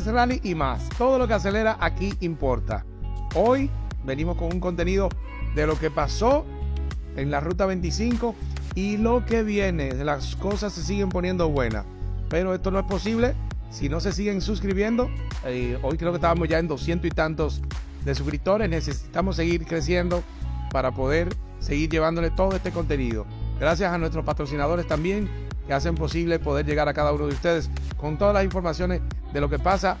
motores, rally y más. Todo lo que acelera aquí importa. Hoy venimos con un contenido de lo que pasó en la ruta 25 y lo que viene. Las cosas se siguen poniendo buenas. Pero esto no es posible si no se siguen suscribiendo. Eh, hoy creo que estábamos ya en 200 y tantos de suscriptores. Necesitamos seguir creciendo para poder seguir llevándole todo este contenido. Gracias a nuestros patrocinadores también que hacen posible poder llegar a cada uno de ustedes con todas las informaciones de lo que pasa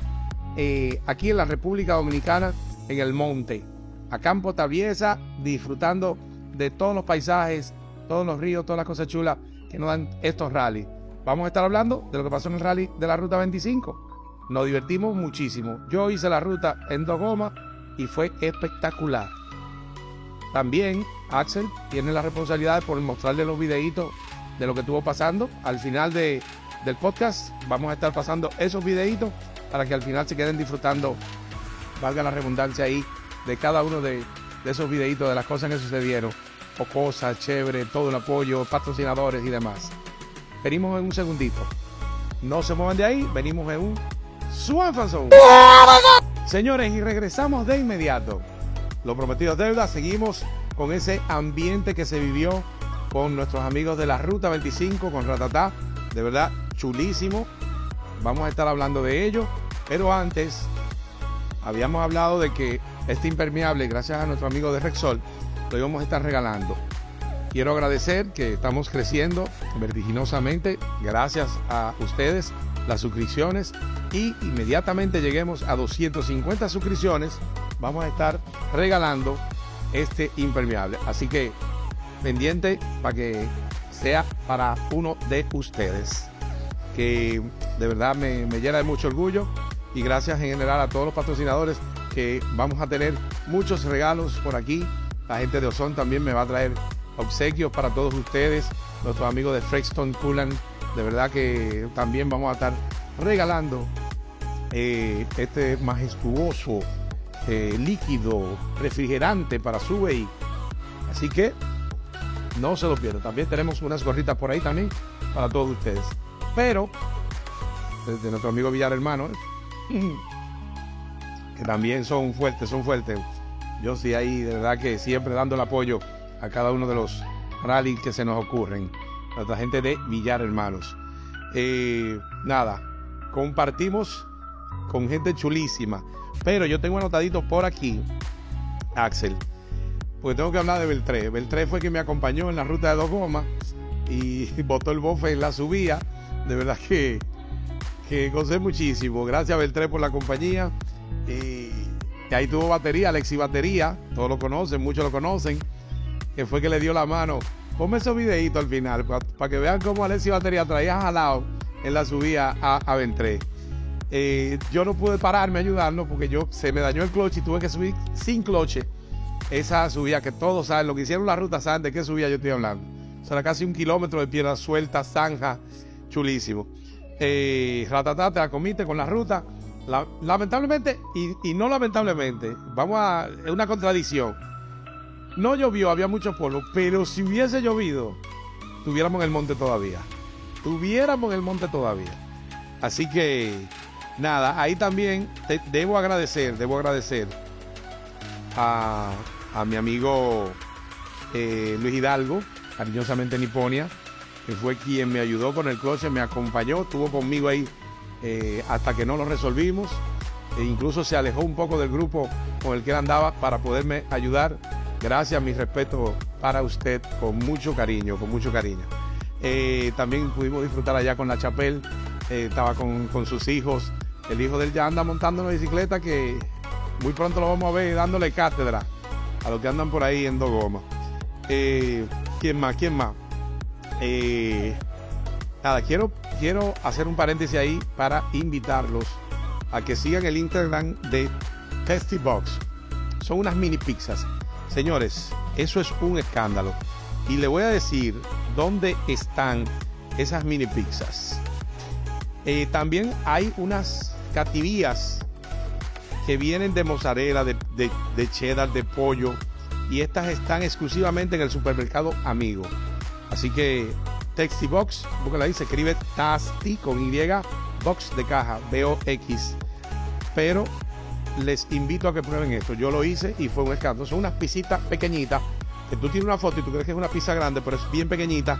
eh, aquí en la República Dominicana, en el monte, a Campo Tabiesa, disfrutando de todos los paisajes, todos los ríos, todas las cosas chulas que nos dan estos rallies. Vamos a estar hablando de lo que pasó en el rally de la Ruta 25. Nos divertimos muchísimo. Yo hice la ruta en dos gomas y fue espectacular. También Axel tiene la responsabilidad por mostrarle los videitos de lo que estuvo pasando. Al final de, del podcast vamos a estar pasando esos videitos para que al final se queden disfrutando, valga la redundancia ahí, de cada uno de, esos videitos, de las cosas que sucedieron. O cosas, chévere, todo el apoyo, patrocinadores y demás. Venimos en un segundito. No se muevan de ahí, venimos en un Swanfason. Señores, y regresamos de inmediato. Lo prometido deuda, seguimos con ese ambiente que se vivió con nuestros amigos de la Ruta 25, con Ratatá. De verdad, chulísimo. Vamos a estar hablando de ello. Pero antes, habíamos hablado de que este impermeable, gracias a nuestro amigo de Rexol, lo íbamos a estar regalando. Quiero agradecer que estamos creciendo vertiginosamente gracias a ustedes, las suscripciones y inmediatamente lleguemos a 250 suscripciones, vamos a estar regalando este impermeable. Así que pendiente para que sea para uno de ustedes. Que de verdad me, llena de mucho orgullo y gracias en general a todos los patrocinadores que vamos a tener muchos regalos por aquí. La gente de Ozón también me va a traer obsequios para todos ustedes. Nuestros amigos de Frexton Coolant, de verdad que también vamos a estar regalando eh, este majestuoso eh, líquido refrigerante para su vehículo. Así que no se lo pierdan. También tenemos unas gorritas por ahí también para todos ustedes. Pero, desde nuestro amigo Villar Hermano, que también son fuertes, son fuertes. Yo sí ahí, de verdad que siempre dando el apoyo a cada uno de los rallies que se nos ocurren. Nuestra gente de Villar Hermanos. Eh, nada, compartimos con gente chulísima. Pero yo tengo anotadito por aquí, Axel, porque tengo que hablar de Beltré. Beltré fue quien me acompañó en la ruta de dos gomas y botó el bofe en la subida. De verdad que, que gocé muchísimo. Gracias Beltré por la compañía. Y, ahí tuvo batería, Alexi Batería, todos lo conocen, muchos lo conocen, que fue que le dio la mano. Ponme esos videitos al final para que vean cómo Alexi Batería traía jalado en la subida a, a Beltré. Eh, yo no pude pararme a ayudarlo porque yo se me dañó el cloche y tuve que subir sin cloche esa subida que todos saben, lo que hicieron la ruta saben de qué subida yo estoy hablando. O casi un kilómetro de piedra suelta, zanja, chulísimo. Eh, te la comiste con la ruta. lamentablemente, y, no lamentablemente, vamos a. Es una contradicción. No llovió, había mucho polvo, pero si hubiese llovido, tuviéramos en el monte todavía. Tuviéramos en el monte todavía. Así que nada, ahí también debo agradecer, debo agradecer a, mi amigo eh, Luis Hidalgo, cariñosamente Niponia, que fue quien me ayudó con el coche, me acompañó, estuvo conmigo ahí eh, hasta que no lo resolvimos. E incluso se alejó un poco del grupo con el que él andaba para poderme ayudar. Gracias, mi respeto para usted, con mucho cariño, con mucho cariño. Eh, también pudimos disfrutar allá con la Chapel, estaba con sus hijos, el hijo de él ya anda montando una bicicleta que muy pronto lo vamos a ver dándole cátedra a los que andan por ahí en dos gomas. Eh, ¿Quién más? ¿Quién más? Eh, nada, quiero, quiero hacer un paréntesis ahí para invitarlos a que sigan el Instagram de Testy Box. Son unas mini pizzas. Señores, eso es un escándalo. Y le voy a decir dónde están esas mini pizzas. Eh, también hay unas cativías que vienen de mozzarella, de, cheddar, de pollo. Y estas están exclusivamente en el supermercado Amigo. Así que Texty Box, la ahí, se escribe Tasty con Y, Box de caja, B-O-X. pero les invito a que prueben esto. Yo lo hice y fue un escándalo. Son unas pisitas pequeñitas, que tú tienes una foto y tú crees que es una pizza grande, pero es bien pequeñita,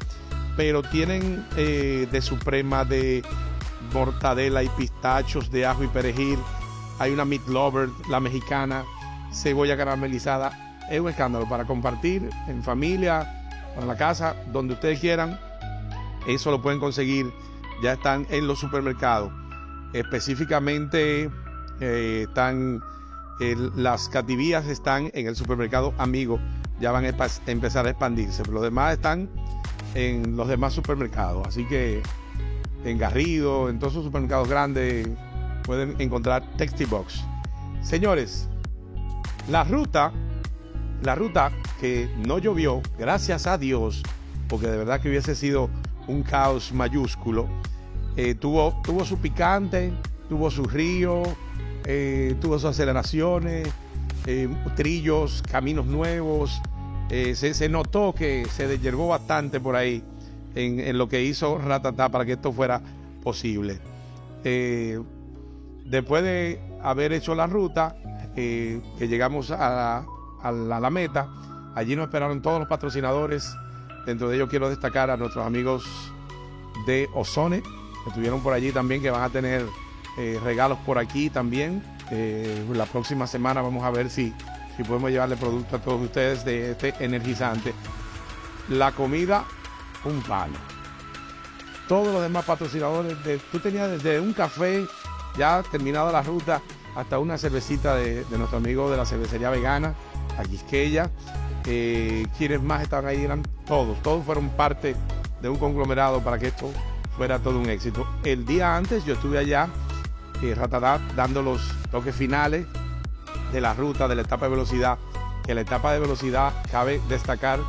pero tienen eh, de suprema de mortadela y pistachos de ajo y perejil. Hay una meat lover, la mexicana, cebolla caramelizada. Es un escándalo para compartir en familia, en la casa, donde ustedes quieran. Eso lo pueden conseguir. Ya están en los supermercados. Específicamente eh, están las cativías están en el supermercado Amigo. Ya van a empezar a expandirse. Pero los demás están en los demás supermercados. Así que en Garrido, en todos esos supermercados grandes, pueden encontrar Textibox. Señores, la ruta, la ruta que no llovió, gracias a Dios, porque de verdad que hubiese sido un caos mayúsculo, eh, tuvo, tuvo su picante, tuvo su río, eh, tuvo sus aceleraciones, eh, trillos, caminos nuevos. Se, se, notó que se desyerbó bastante por ahí en, lo que hizo Ratata para que esto fuera posible. Después de haber hecho la ruta, eh, que llegamos a la, meta, allí nos esperaron todos los patrocinadores. Dentro de ellos quiero destacar a nuestros amigos de Ozone, que estuvieron por allí también, que van a tener eh, regalos por aquí también. la próxima semana vamos a ver si, si podemos llevarle producto a todos ustedes de este energizante. La comida un palo. Todos los demás patrocinadores, de, tú tenías desde un café ya terminada la ruta hasta una cervecita de, nuestro amigo de la cervecería vegana, a Quisqueya. Eh, quienes más estaban ahí eran todos, todos fueron parte de un conglomerado para que esto fuera todo un éxito. El día antes yo estuve allá, eh, dando los toques finales de la ruta, de la etapa de velocidad, que la etapa de velocidad cabe destacar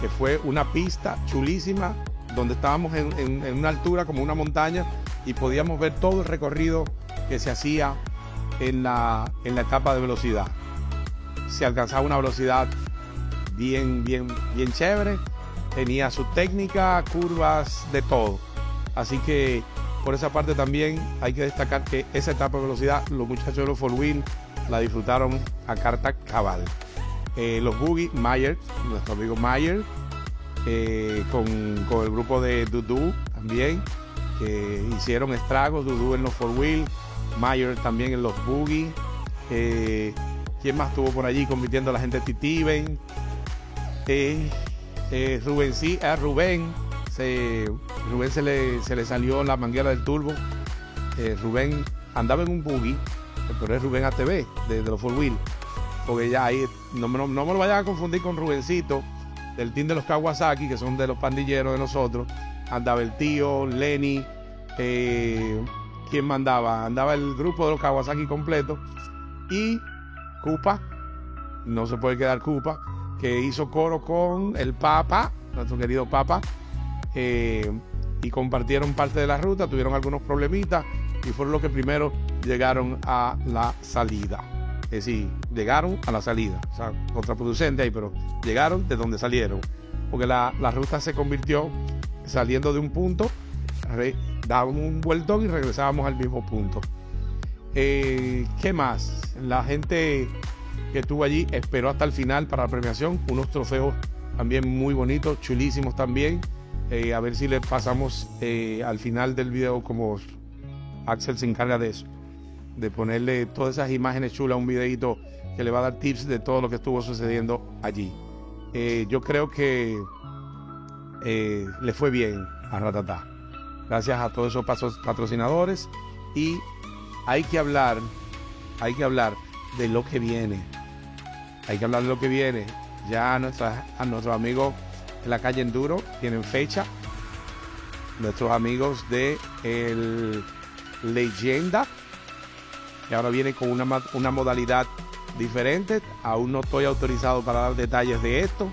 que fue una pista chulísima donde estábamos en, una altura como una montaña y podíamos ver todo el recorrido que se hacía en la, en la etapa de velocidad. Se alcanzaba una velocidad bien, bien, bien chévere, tenía su técnica, curvas, de todo. Así que por esa parte también hay que destacar que esa etapa de velocidad los muchachos de los Four Wheel la disfrutaron a carta cabal. Eh, los Boogie, Mayer, nuestro amigo Mayer, eh, con, el grupo de Dudu también, que hicieron estragos, Dudu en los four wheel, Mayer también en los Boogie. Eh, ¿Quién más estuvo por allí compitiendo la gente? Rubén sí, a Rubén, se, Rubén se le, se le salió la manguera del turbo. Rubén andaba en un boogie, pero es Rubén ATV de, de los four wheel porque ya ahí no, no, me lo vayan a confundir con Rubencito del team de los Kawasaki, que son de los pandilleros de nosotros. Andaba el tío, Lenny, eh, ¿quién mandaba? Andaba el grupo de los Kawasaki completo. Y Cupa, no se puede quedar Cupa, que hizo coro con el Papa, nuestro querido Papa, eh, y compartieron parte de la ruta, tuvieron algunos problemitas y fueron los que primero llegaron a la salida. Es decir, llegaron a la salida. O sea, contraproducente ahí, pero llegaron de donde salieron. Porque la, ruta se convirtió saliendo de un punto, dábamos un vueltón y regresábamos al mismo punto. Eh, ¿Qué más? La gente que estuvo allí esperó hasta el final para la premiación. Unos trofeos también muy bonitos, chulísimos también. Eh, a ver si le pasamos eh, al final del video como Axel se encarga de eso de ponerle todas esas imágenes chulas un videito que le va a dar tips de todo lo que estuvo sucediendo allí. Eh, yo creo que eh, le fue bien a Ratata. Gracias a todos esos patrocinadores. Y hay que hablar, hay que hablar de lo que viene. Hay que hablar de lo que viene. Ya a, a nuestros amigos de la calle Enduro tienen fecha. Nuestros amigos de el Leyenda que ahora viene con una, una modalidad diferente. Aún no estoy autorizado para dar detalles de esto,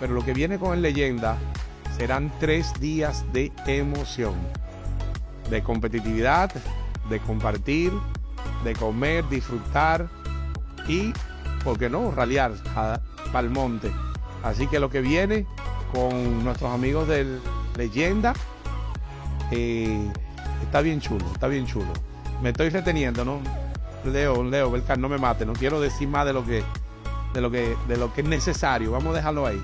pero lo que viene con el leyenda serán tres días de emoción, de competitividad, de compartir, de comer, disfrutar y, ¿por qué no?, ralear para el monte. Así que lo que viene con nuestros amigos del Leyenda eh, está bien chulo, está bien chulo. Me estoy reteniendo, ¿no? Leo, Leo, Belcar, no me mate, no quiero decir más de lo que, de lo que, de lo que es necesario. Vamos a dejarlo ahí.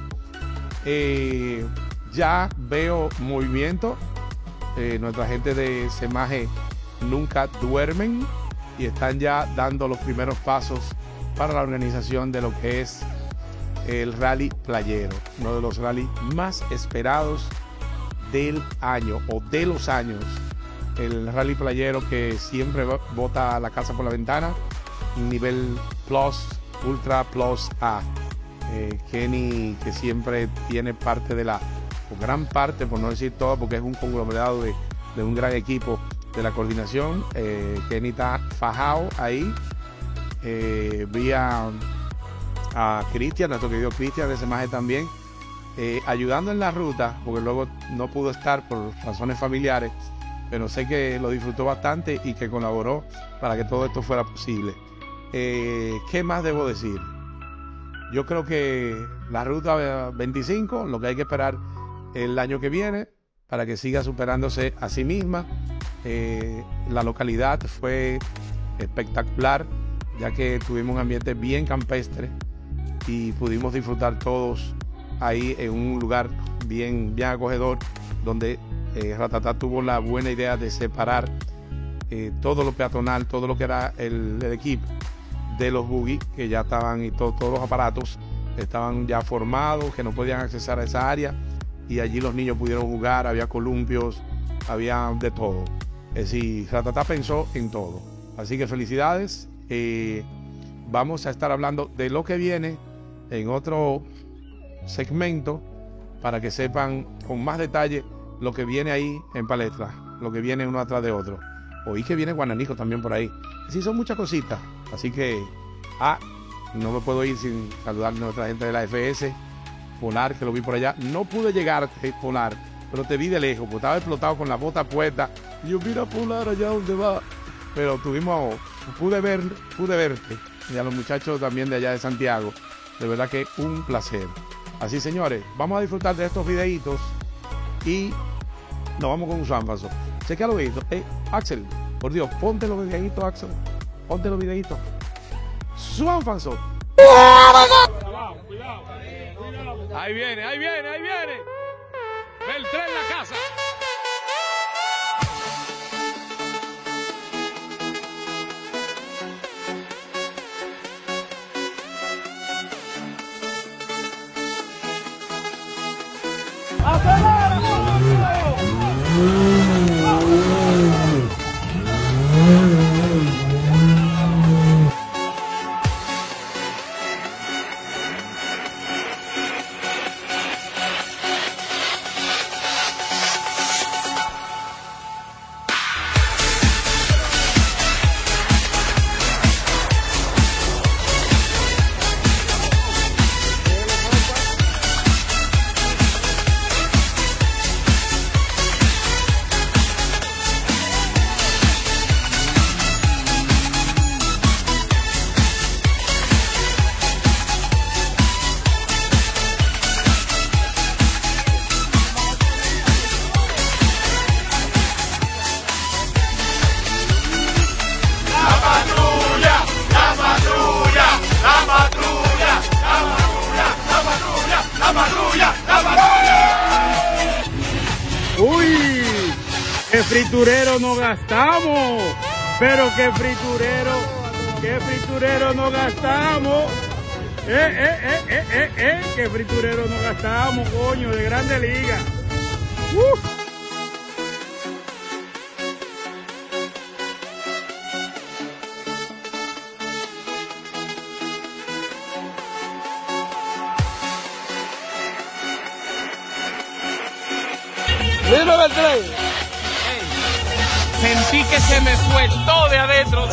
Eh, ya veo movimiento. Eh, nuestra gente de Semaje nunca duermen y están ya dando los primeros pasos para la organización de lo que es el rally playero, uno de los rallies más esperados del año o de los años. El rally playero que siempre bota la casa por la ventana, nivel Plus, Ultra Plus A. Eh, Kenny, que siempre tiene parte de la, o gran parte, por no decir todo, porque es un conglomerado de, un gran equipo de la coordinación. Eh, Kenny está fajado ahí. Eh, vía a Cristian, nuestro querido Cristian de Semaje también, eh, ayudando en la ruta, porque luego no pudo estar por razones familiares, pero sé que lo disfrutó bastante y que colaboró para que todo esto fuera posible. Eh, ¿Qué más debo decir? Yo creo que la ruta 25, lo que hay que esperar el año que viene para que siga superándose a sí misma. Eh, la localidad fue espectacular, ya que tuvimos un ambiente bien campestre y pudimos disfrutar todos ahí en un lugar bien, bien acogedor donde eh, Ratatá tuvo la buena idea de separar eh, todo lo peatonal, todo lo que era el, equipo de los buggy que ya estaban y todos los aparatos estaban ya formados, que no podían accesar a esa área y allí los niños pudieron jugar, había columpios, había de todo. Es decir, Ratatá pensó en todo. Así que felicidades. Eh, vamos a estar hablando de lo que viene en otro segmento para que sepan con más detalle lo que viene ahí en palestra, lo que viene uno atrás de otro. Oí que viene Guananico también por ahí. Sí, son muchas cositas. Así que, ah, no me puedo ir sin saludar a nuestra gente de la FS. Polar, que lo vi por allá. No pude llegar, Polar, pero te vi de lejos, porque estaba explotado con la bota puesta. Y yo, mira Polar allá donde va. Pero tuvimos, pude ver, pude verte. Y a los muchachos también de allá de Santiago. De verdad que un placer. Así, señores, vamos a disfrutar de estos videitos y nos vamos con un Sanfaso. Chequea los videitos. Eh, Axel, por Dios, ponte los videitos, Axel. Ponte los videitos. Sanfaso. Ahí viene, ahí viene, ahí viene. Beltrán la casa. Friturero no gastamos. Pero qué friturero, qué friturero no gastamos. Eh, eh, eh, eh, eh, eh, qué friturero no gastamos, coño, de grande liga. Uh. Dime, Sentí que se me sueltó de adentro.